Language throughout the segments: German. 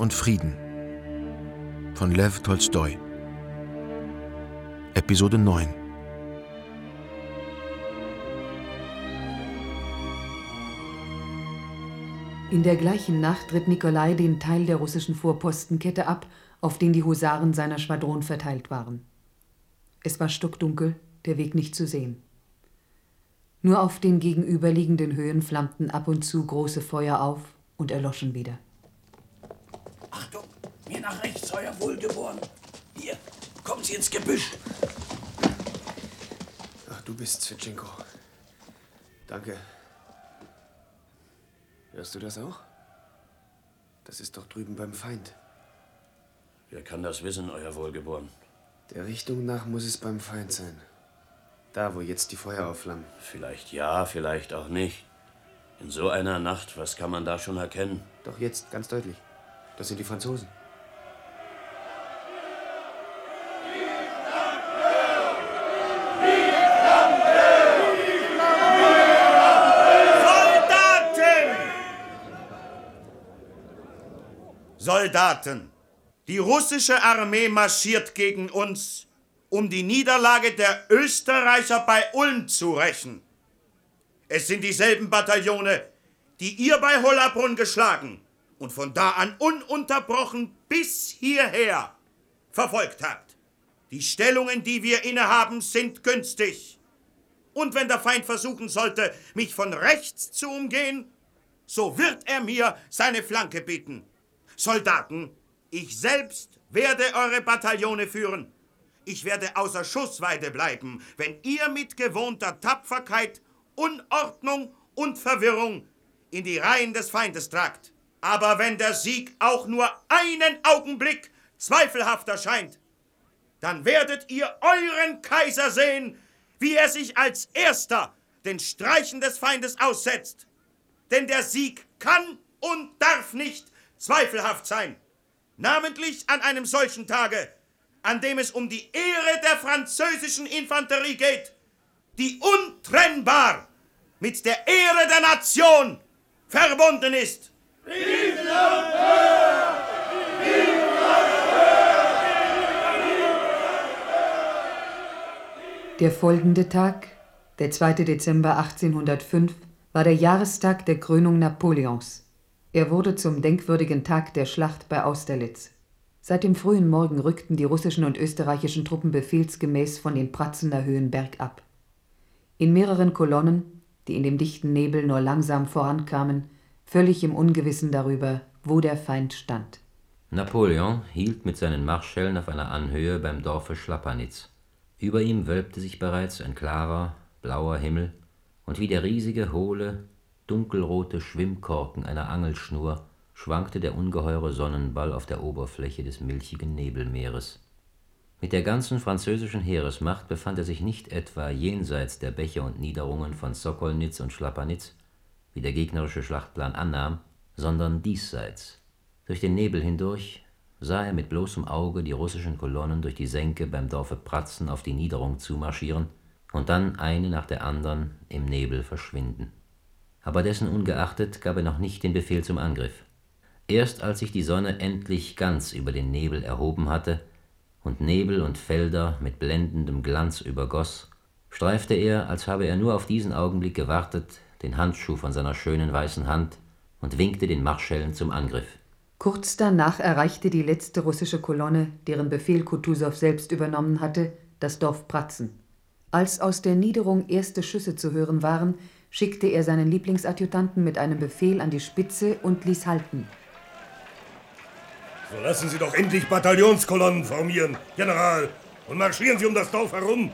Und Frieden von Lev Tolstoi. Episode 9 In der gleichen Nacht ritt Nikolai den Teil der russischen Vorpostenkette ab, auf den die Husaren seiner Schwadron verteilt waren. Es war stockdunkel, der Weg nicht zu sehen. Nur auf den gegenüberliegenden Höhen flammten ab und zu große Feuer auf und erloschen wieder. Mir nach rechts, euer Wohlgeboren. Hier, kommen Sie ins Gebüsch. Ach, du bist Zwitschenko. Danke. Hörst du das auch? Das ist doch drüben beim Feind. Wer kann das wissen, euer Wohlgeboren? Der Richtung nach muss es beim Feind sein. Da, wo jetzt die Feuer aufflammen. Vielleicht ja, vielleicht auch nicht. In so einer Nacht, was kann man da schon erkennen? Doch jetzt, ganz deutlich. Das sind die Franzosen. Soldaten! Soldaten! Die russische Armee marschiert gegen uns, um die Niederlage der Österreicher bei Ulm zu rächen. Es sind dieselben Bataillone, die ihr bei Hollabrunn geschlagen und von da an ununterbrochen bis hierher verfolgt habt. Die Stellungen, die wir innehaben, sind günstig. Und wenn der Feind versuchen sollte, mich von rechts zu umgehen, so wird er mir seine Flanke bieten. Soldaten, ich selbst werde eure Bataillone führen. Ich werde außer Schussweite bleiben, wenn ihr mit gewohnter Tapferkeit Unordnung und Verwirrung in die Reihen des Feindes tragt. Aber wenn der Sieg auch nur einen Augenblick zweifelhaft erscheint, dann werdet ihr euren Kaiser sehen, wie er sich als erster den Streichen des Feindes aussetzt. Denn der Sieg kann und darf nicht zweifelhaft sein. Namentlich an einem solchen Tage, an dem es um die Ehre der französischen Infanterie geht, die untrennbar mit der Ehre der Nation verbunden ist. Der folgende Tag, der 2. Dezember 1805, war der Jahrestag der Krönung Napoleons. Er wurde zum denkwürdigen Tag der Schlacht bei Austerlitz. Seit dem frühen Morgen rückten die russischen und österreichischen Truppen befehlsgemäß von den Pratzener Höhen bergab. In mehreren Kolonnen, die in dem dichten Nebel nur langsam vorankamen, völlig im Ungewissen darüber, wo der Feind stand. Napoleon hielt mit seinen Marschällen auf einer Anhöhe beim Dorfe Schlappanitz. Über ihm wölbte sich bereits ein klarer, blauer Himmel, und wie der riesige, hohle, dunkelrote Schwimmkorken einer Angelschnur schwankte der ungeheure Sonnenball auf der Oberfläche des milchigen Nebelmeeres. Mit der ganzen französischen Heeresmacht befand er sich nicht etwa jenseits der Bäche und Niederungen von Sokolnitz und Schlappanitz, wie der gegnerische Schlachtplan annahm, sondern diesseits. Durch den Nebel hindurch sah er mit bloßem Auge die russischen Kolonnen durch die Senke beim Dorfe Pratzen auf die Niederung zumarschieren und dann eine nach der anderen im Nebel verschwinden. Aber dessen ungeachtet gab er noch nicht den Befehl zum Angriff. Erst als sich die Sonne endlich ganz über den Nebel erhoben hatte und Nebel und Felder mit blendendem Glanz übergoss, streifte er, als habe er nur auf diesen Augenblick gewartet, den Handschuh von seiner schönen weißen Hand und winkte den Marschällen zum Angriff. Kurz danach erreichte die letzte russische Kolonne, deren Befehl Kutusow selbst übernommen hatte, das Dorf Pratzen. Als aus der Niederung erste Schüsse zu hören waren, schickte er seinen Lieblingsadjutanten mit einem Befehl an die Spitze und ließ halten. So lassen Sie doch endlich Bataillonskolonnen formieren, General, und marschieren Sie um das Dorf herum.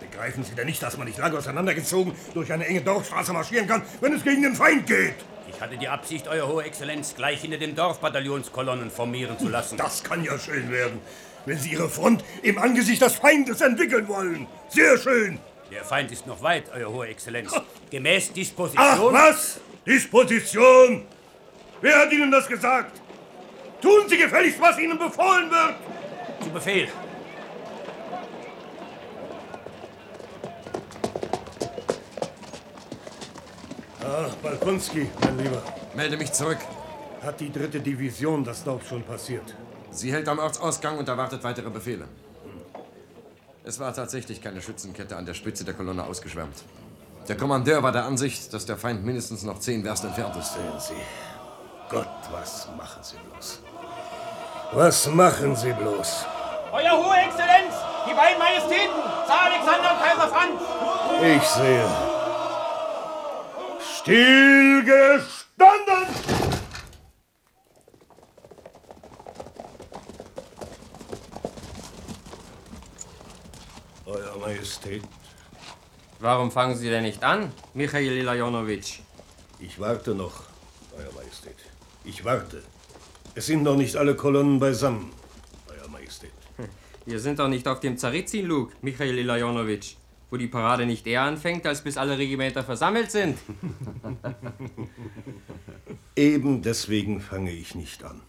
Begreifen Sie denn nicht, dass man nicht lange auseinandergezogen durch eine enge Dorfstraße marschieren kann, wenn es gegen den Feind geht? Ich hatte die Absicht, Euer Hohe Exzellenz gleich hinter den Dorfbataillonskolonnen formieren zu lassen. Das kann ja schön werden, wenn Sie Ihre Front im Angesicht des Feindes entwickeln wollen. Sehr schön. Der Feind ist noch weit, Euer Hohe Exzellenz. Gemäß Disposition. Ach, was? Disposition? Wer hat Ihnen das gesagt? Tun Sie gefälligst, was Ihnen befohlen wird. Zu Befehl. Ah, Balkonski, mein Lieber. Melde mich zurück. Hat die dritte Division das Dorf schon passiert? Sie hält am Ortsausgang und erwartet weitere Befehle. Es war tatsächlich keine Schützenkette an der Spitze der Kolonne ausgeschwärmt. Der Kommandeur war der Ansicht, dass der Feind mindestens noch zehn Werst entfernt ist. Sehen Sie. Gott, was machen Sie bloß? Was machen Sie bloß? Euer Hohe Exzellenz, die beiden Majestäten, Zar Alexander und Kaiser Franz. Ich sehe. Stillgestanden! Euer Majestät, Warum fangen Sie denn nicht an, Michail Ilajonowitsch? ich warte noch, Euer Majestät. Ich warte. Es sind noch nicht alle Kolonnen beisammen, Euer Majestät. Wir sind doch nicht auf dem Zarizin-Lug, Michail Ilajonowitsch, wo die Parade nicht eher anfängt, als bis alle Regimenter versammelt sind. Eben deswegen fange ich nicht an,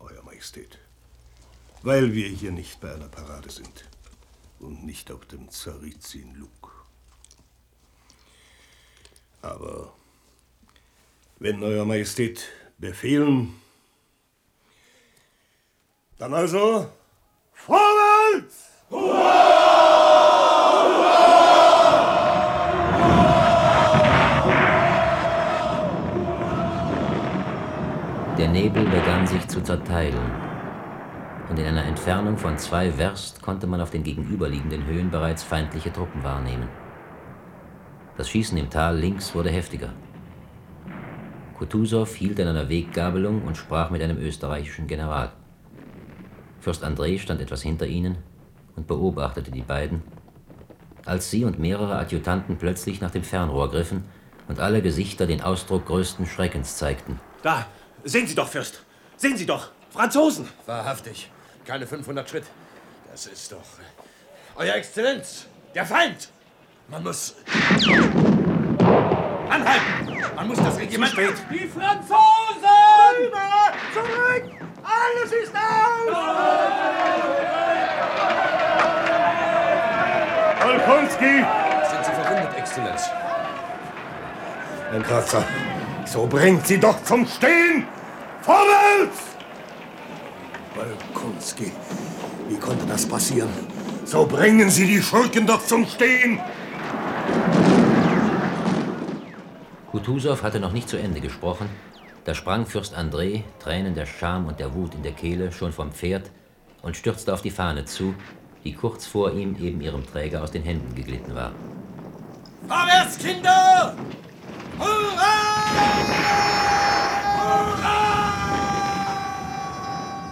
Euer Majestät. Weil wir hier nicht bei einer Parade sind und nicht auf dem Zarizin-Lug. Aber wenn Euer Majestät befehlen, dann also vorwärts! Der Nebel begann sich zu zerteilen, und in einer Entfernung von zwei Werst konnte man auf den gegenüberliegenden Höhen bereits feindliche Truppen wahrnehmen. Das Schießen im Tal links wurde heftiger. Kutusow hielt an einer Weggabelung und sprach mit einem österreichischen General. Fürst André stand etwas hinter ihnen und beobachtete die beiden, als sie und mehrere Adjutanten plötzlich nach dem Fernrohr griffen und alle Gesichter den Ausdruck größten Schreckens zeigten. Da, sehen Sie doch, Fürst. Sehen Sie doch. Franzosen. Wahrhaftig. Keine 500 Schritt. Das ist doch. Euer Exzellenz, der Feind. Man muss. Anhalten! Man muss das Regiment. Spät. Die Franzosen! Zurück! Alles ist aus! Olkonski! Sind Sie verwundet, Exzellenz? Ein Kratzer. So bringt sie doch zum Stehen! Vorwärts! Wolkonski, wie konnte das passieren? So bringen Sie die Schurken doch zum Stehen! Kutusow hatte noch nicht zu Ende gesprochen, da sprang Fürst André, Tränen der Scham und der Wut in der Kehle, schon vom Pferd und stürzte auf die Fahne zu, die kurz vor ihm eben ihrem Träger aus den Händen geglitten war. Vorwärts, Kinder!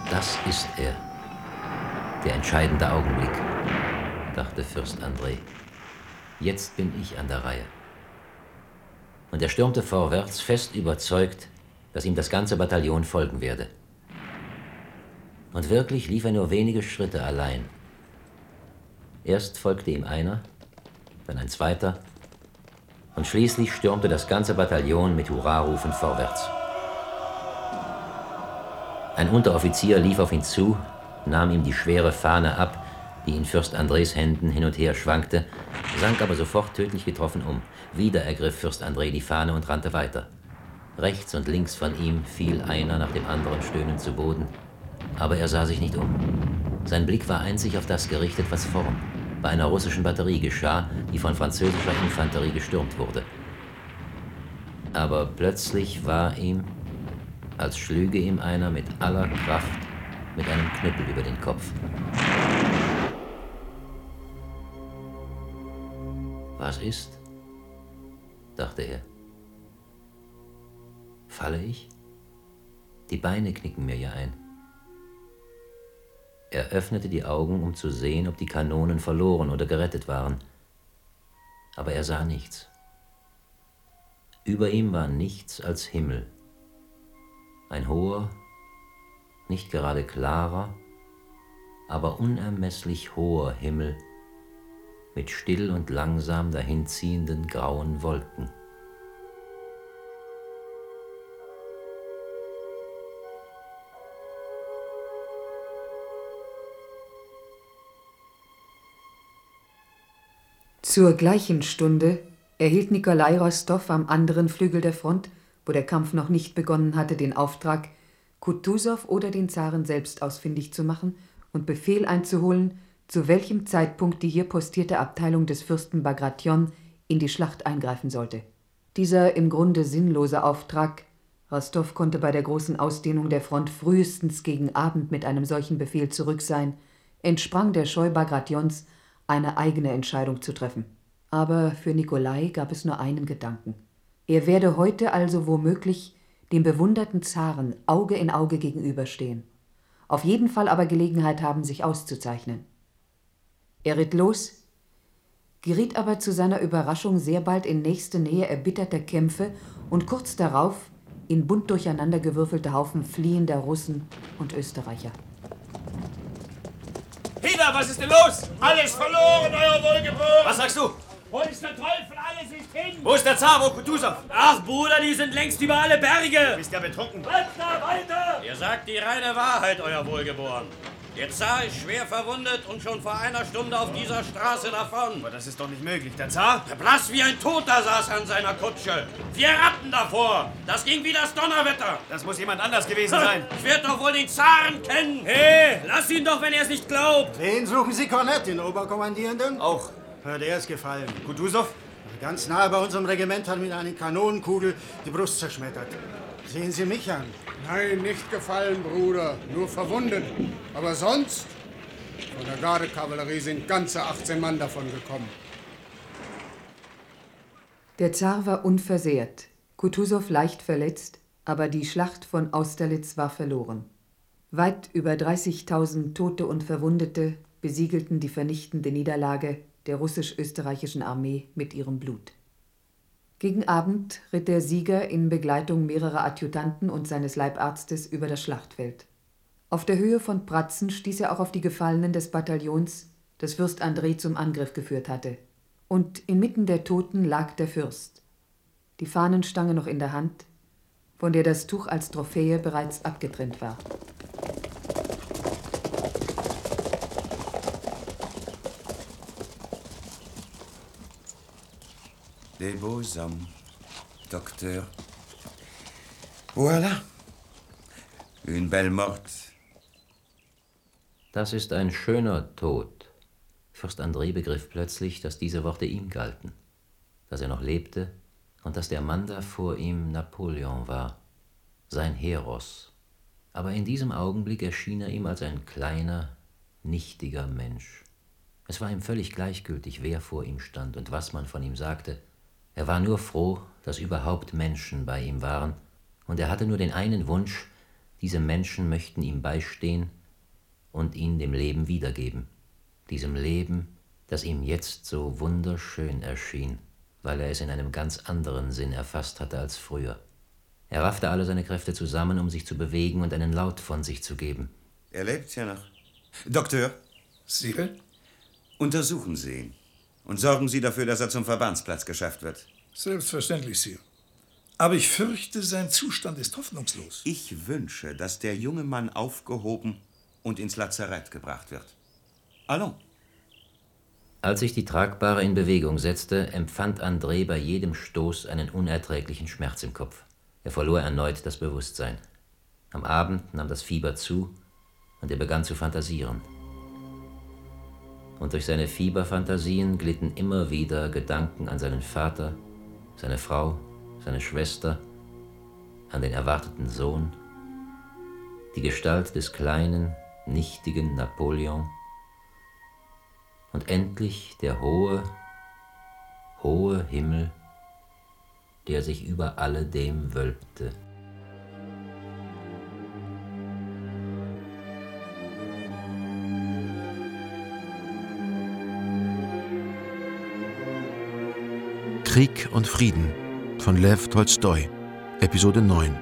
Das ist er. Der entscheidende Augenblick, dachte Fürst André. Jetzt bin ich an der Reihe. Und er stürmte vorwärts, fest überzeugt, dass ihm das ganze Bataillon folgen werde. Und wirklich lief er nur wenige Schritte allein. Erst folgte ihm einer, dann ein zweiter, und schließlich stürmte das ganze Bataillon mit Hurrarufen vorwärts. Ein Unteroffizier lief auf ihn zu, nahm ihm die schwere Fahne ab, die in Fürst Andres Händen hin und her schwankte, sank aber sofort tödlich getroffen um. Wieder ergriff Fürst André die Fahne und rannte weiter. Rechts und links von ihm fiel einer nach dem anderen stöhnend zu Boden, aber er sah sich nicht um. Sein Blick war einzig auf das gerichtet, was vorn, bei einer russischen Batterie geschah, die von französischer Infanterie gestürmt wurde. Aber plötzlich war ihm, als schlüge ihm einer mit aller Kraft mit einem Knüppel über den Kopf. Was ist? dachte er. Falle ich? Die Beine knicken mir ja ein. Er öffnete die Augen, um zu sehen, ob die Kanonen verloren oder gerettet waren. Aber er sah nichts. Über ihm war nichts als Himmel. Ein hoher, nicht gerade klarer, aber unermesslich hoher Himmel mit still und langsam dahinziehenden grauen Wolken. Zur gleichen Stunde erhielt Nikolai Rostow am anderen Flügel der Front, wo der Kampf noch nicht begonnen hatte, den Auftrag, Kutusow oder den Zaren selbst ausfindig zu machen und Befehl einzuholen, zu welchem Zeitpunkt die hier postierte Abteilung des Fürsten Bagration in die Schlacht eingreifen sollte. Dieser im Grunde sinnlose Auftrag Rostow konnte bei der großen Ausdehnung der Front frühestens gegen Abend mit einem solchen Befehl zurück sein, entsprang der Scheu Bagrations, eine eigene Entscheidung zu treffen. Aber für Nikolai gab es nur einen Gedanken. Er werde heute also womöglich dem bewunderten Zaren Auge in Auge gegenüberstehen, auf jeden Fall aber Gelegenheit haben, sich auszuzeichnen. Er ritt los, geriet aber zu seiner Überraschung sehr bald in nächste Nähe erbitterter Kämpfe und kurz darauf in bunt durcheinandergewürfelte Haufen fliehender Russen und Österreicher. Peter, was ist denn los? Alles verloren, euer Wohlgeboren! Was sagst du? Wo ist der Teufel? Alles ist hin! Wo ist der Zar, wo Kutusow? Ach, Bruder, die sind längst über alle Berge! Bist ja betrunken. Bleibt da weiter! Ihr sagt die reine Wahrheit, euer Wohlgeboren. Der Zar ist schwer verwundet und schon vor einer Stunde auf dieser Straße davon. Aber das ist doch nicht möglich. Der Zar? Blass wie ein Toter saß er an seiner Kutsche. Vier Ratten davor. Das ging wie das Donnerwetter. Das muss jemand anders gewesen sein. Ich werde doch wohl den Zaren kennen. Hey, lass ihn doch, wenn er es nicht glaubt! Wen suchen Sie Kornett, den Oberkommandierenden? Auch. Der ist gefallen. Kutusow? Ganz nahe bei unserem Regiment hat mir eine Kanonenkugel die Brust zerschmettert. Sehen Sie mich an. Nein, nicht gefallen, Bruder. Nur verwundet. Aber sonst? Von der Gardekavallerie sind ganze 18 Mann davon gekommen. Der Zar war unversehrt, Kutusow leicht verletzt, aber die Schlacht von Austerlitz war verloren. Weit über 30.000 Tote und Verwundete besiegelten die vernichtende Niederlage der russisch-österreichischen Armee mit ihrem Blut. Gegen Abend ritt der Sieger in Begleitung mehrerer Adjutanten und seines Leibarztes über das Schlachtfeld. Auf der Höhe von Pratzen stieß er auch auf die Gefallenen des Bataillons, das Fürst André zum Angriff geführt hatte. Und inmitten der Toten lag der Fürst, die Fahnenstange noch in der Hand, von der das Tuch als Trophäe bereits abgetrennt war. Des beaux hommes, docteur. Voilà. Une belle morte. Das ist ein schöner Tod. Fürst André begriff plötzlich, dass diese Worte ihm galten, dass er noch lebte und dass der Mann da vor ihm Napoleon war, sein Heros. Aber in diesem Augenblick erschien er ihm als ein kleiner, nichtiger Mensch. Es war ihm völlig gleichgültig, wer vor ihm stand und was man von ihm sagte. Er war nur froh, dass überhaupt Menschen bei ihm waren, und er hatte nur den einen Wunsch, diese Menschen möchten ihm beistehen und ihn dem Leben wiedergeben, diesem Leben, das ihm jetzt so wunderschön erschien, weil er es in einem ganz anderen Sinn erfasst hatte als früher. Er raffte alle seine Kräfte zusammen, um sich zu bewegen und einen Laut von sich zu geben. Er lebt ja noch. Doktor, Sire? untersuchen Sie ihn. Und sorgen Sie dafür, dass er zum Verbandsplatz geschafft wird. Selbstverständlich, Sire. Aber ich fürchte, sein Zustand ist hoffnungslos. Ich wünsche, dass der junge Mann aufgehoben und ins Lazarett gebracht wird. Allons. Als sich die Tragbare in Bewegung setzte, empfand André bei jedem Stoß einen unerträglichen Schmerz im Kopf. Er verlor erneut das Bewusstsein. Am Abend nahm das Fieber zu und er begann zu fantasieren. Und durch seine Fieberfantasien glitten immer wieder Gedanken an seinen Vater, seine Frau, seine Schwester, an den erwarteten Sohn, die Gestalt des kleinen, nichtigen Napoleon und endlich der hohe, hohe Himmel, der sich über alledem wölbte. Krieg und Frieden von Lev Tolstoi, Episode 9.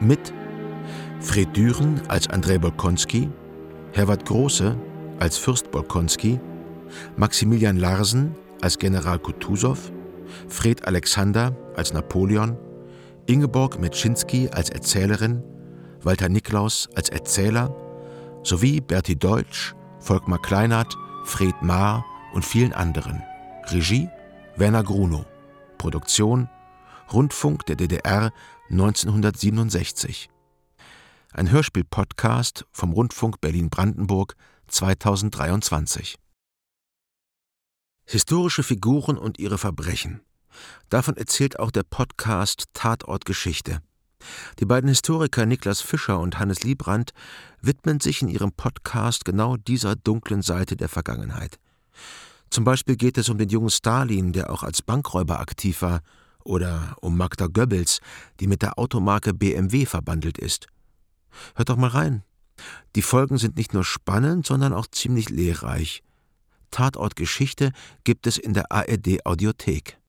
Mit Fred Düren als Andrei Bolkonski, Herbert Große als Fürst Bolkonski, Maximilian Larsen als General Kutusow, Fred Alexander als Napoleon, Ingeborg Metschinski als Erzählerin, Walter Niklaus als Erzähler sowie Berti Deutsch, Volkmar Kleinert, Fred Maar und vielen anderen. Regie Werner Grunow. Produktion Rundfunk der DDR 1967. Ein Hörspiel-Podcast vom Rundfunk Berlin-Brandenburg 2023. Historische Figuren und ihre Verbrechen. Davon erzählt auch der Podcast Tatort Geschichte. Die beiden Historiker Niklas Fischer und Hannes Liebrand widmen sich in ihrem Podcast genau dieser dunklen Seite der Vergangenheit. Zum Beispiel geht es um den jungen Stalin, der auch als Bankräuber aktiv war, oder um Magda Goebbels, die mit der Automarke BMW verbandelt ist. Hört doch mal rein. Die Folgen sind nicht nur spannend, sondern auch ziemlich lehrreich. Tatort Geschichte gibt es in der ARD Audiothek.